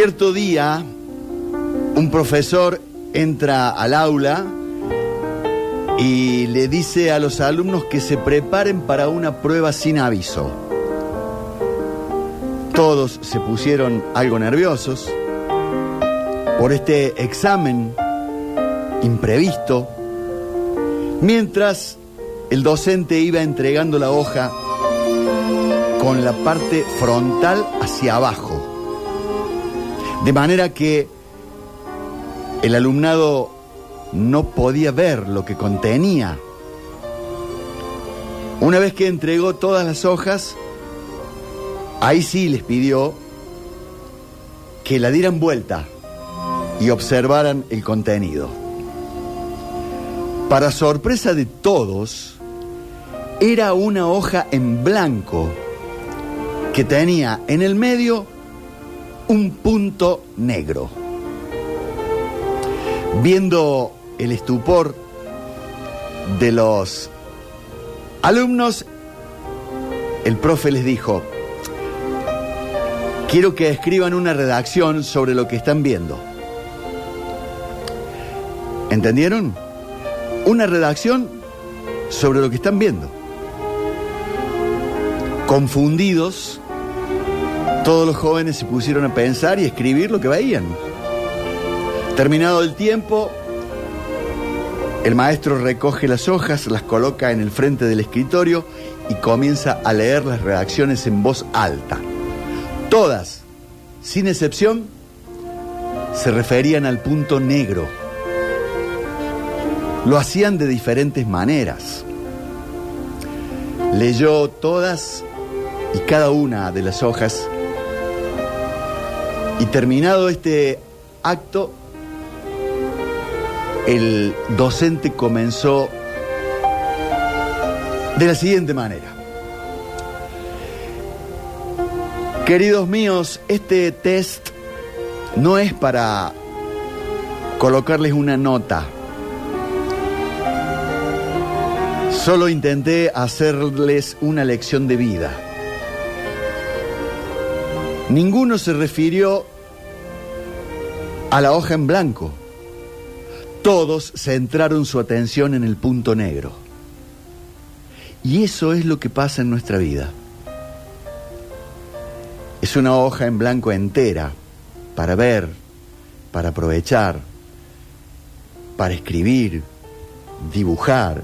Cierto día, un profesor entra al aula y le dice a los alumnos que se preparen para una prueba sin aviso. Todos se pusieron algo nerviosos por este examen imprevisto, mientras el docente iba entregando la hoja con la parte frontal hacia abajo. De manera que el alumnado no podía ver lo que contenía. Una vez que entregó todas las hojas, ahí sí les pidió que la dieran vuelta y observaran el contenido. Para sorpresa de todos, era una hoja en blanco que tenía en el medio un punto negro. Viendo el estupor de los alumnos, el profe les dijo, quiero que escriban una redacción sobre lo que están viendo. ¿Entendieron? Una redacción sobre lo que están viendo. Confundidos, todos los jóvenes se pusieron a pensar y escribir lo que veían. Terminado el tiempo, el maestro recoge las hojas, las coloca en el frente del escritorio y comienza a leer las redacciones en voz alta. Todas, sin excepción, se referían al punto negro. Lo hacían de diferentes maneras. Leyó todas y cada una de las hojas y terminado este acto, el docente comenzó de la siguiente manera. Queridos míos, este test no es para colocarles una nota. Solo intenté hacerles una lección de vida. Ninguno se refirió a la hoja en blanco todos centraron su atención en el punto negro. Y eso es lo que pasa en nuestra vida. Es una hoja en blanco entera para ver, para aprovechar, para escribir, dibujar,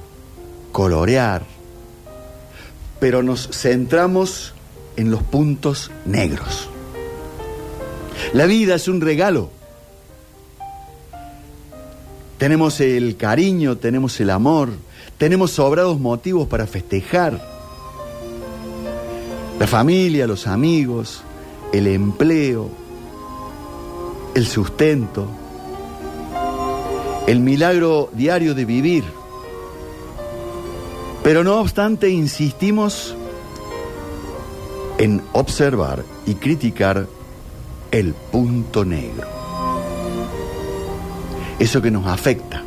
colorear. Pero nos centramos en los puntos negros. La vida es un regalo tenemos el cariño, tenemos el amor, tenemos sobrados motivos para festejar. La familia, los amigos, el empleo, el sustento, el milagro diario de vivir. Pero no obstante, insistimos en observar y criticar el punto negro eso que nos afecta,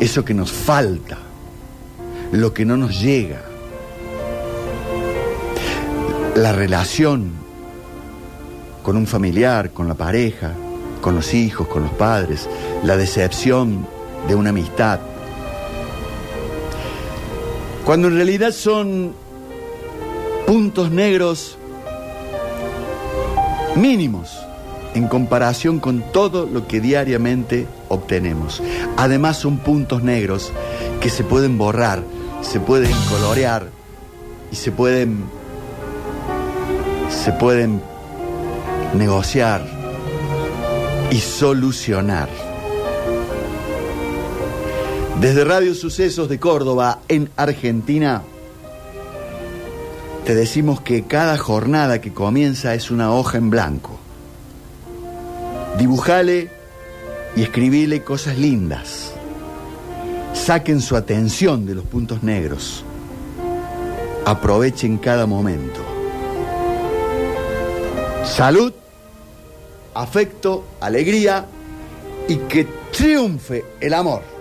eso que nos falta, lo que no nos llega, la relación con un familiar, con la pareja, con los hijos, con los padres, la decepción de una amistad. Cuando en realidad son puntos negros mínimos en comparación con todo lo que diariamente obtenemos. Además son puntos negros que se pueden borrar, se pueden colorear y se pueden se pueden negociar y solucionar. Desde Radio Sucesos de Córdoba, en Argentina, te decimos que cada jornada que comienza es una hoja en blanco Dibujale y escribile cosas lindas. Saquen su atención de los puntos negros. Aprovechen cada momento. Salud, afecto, alegría y que triunfe el amor.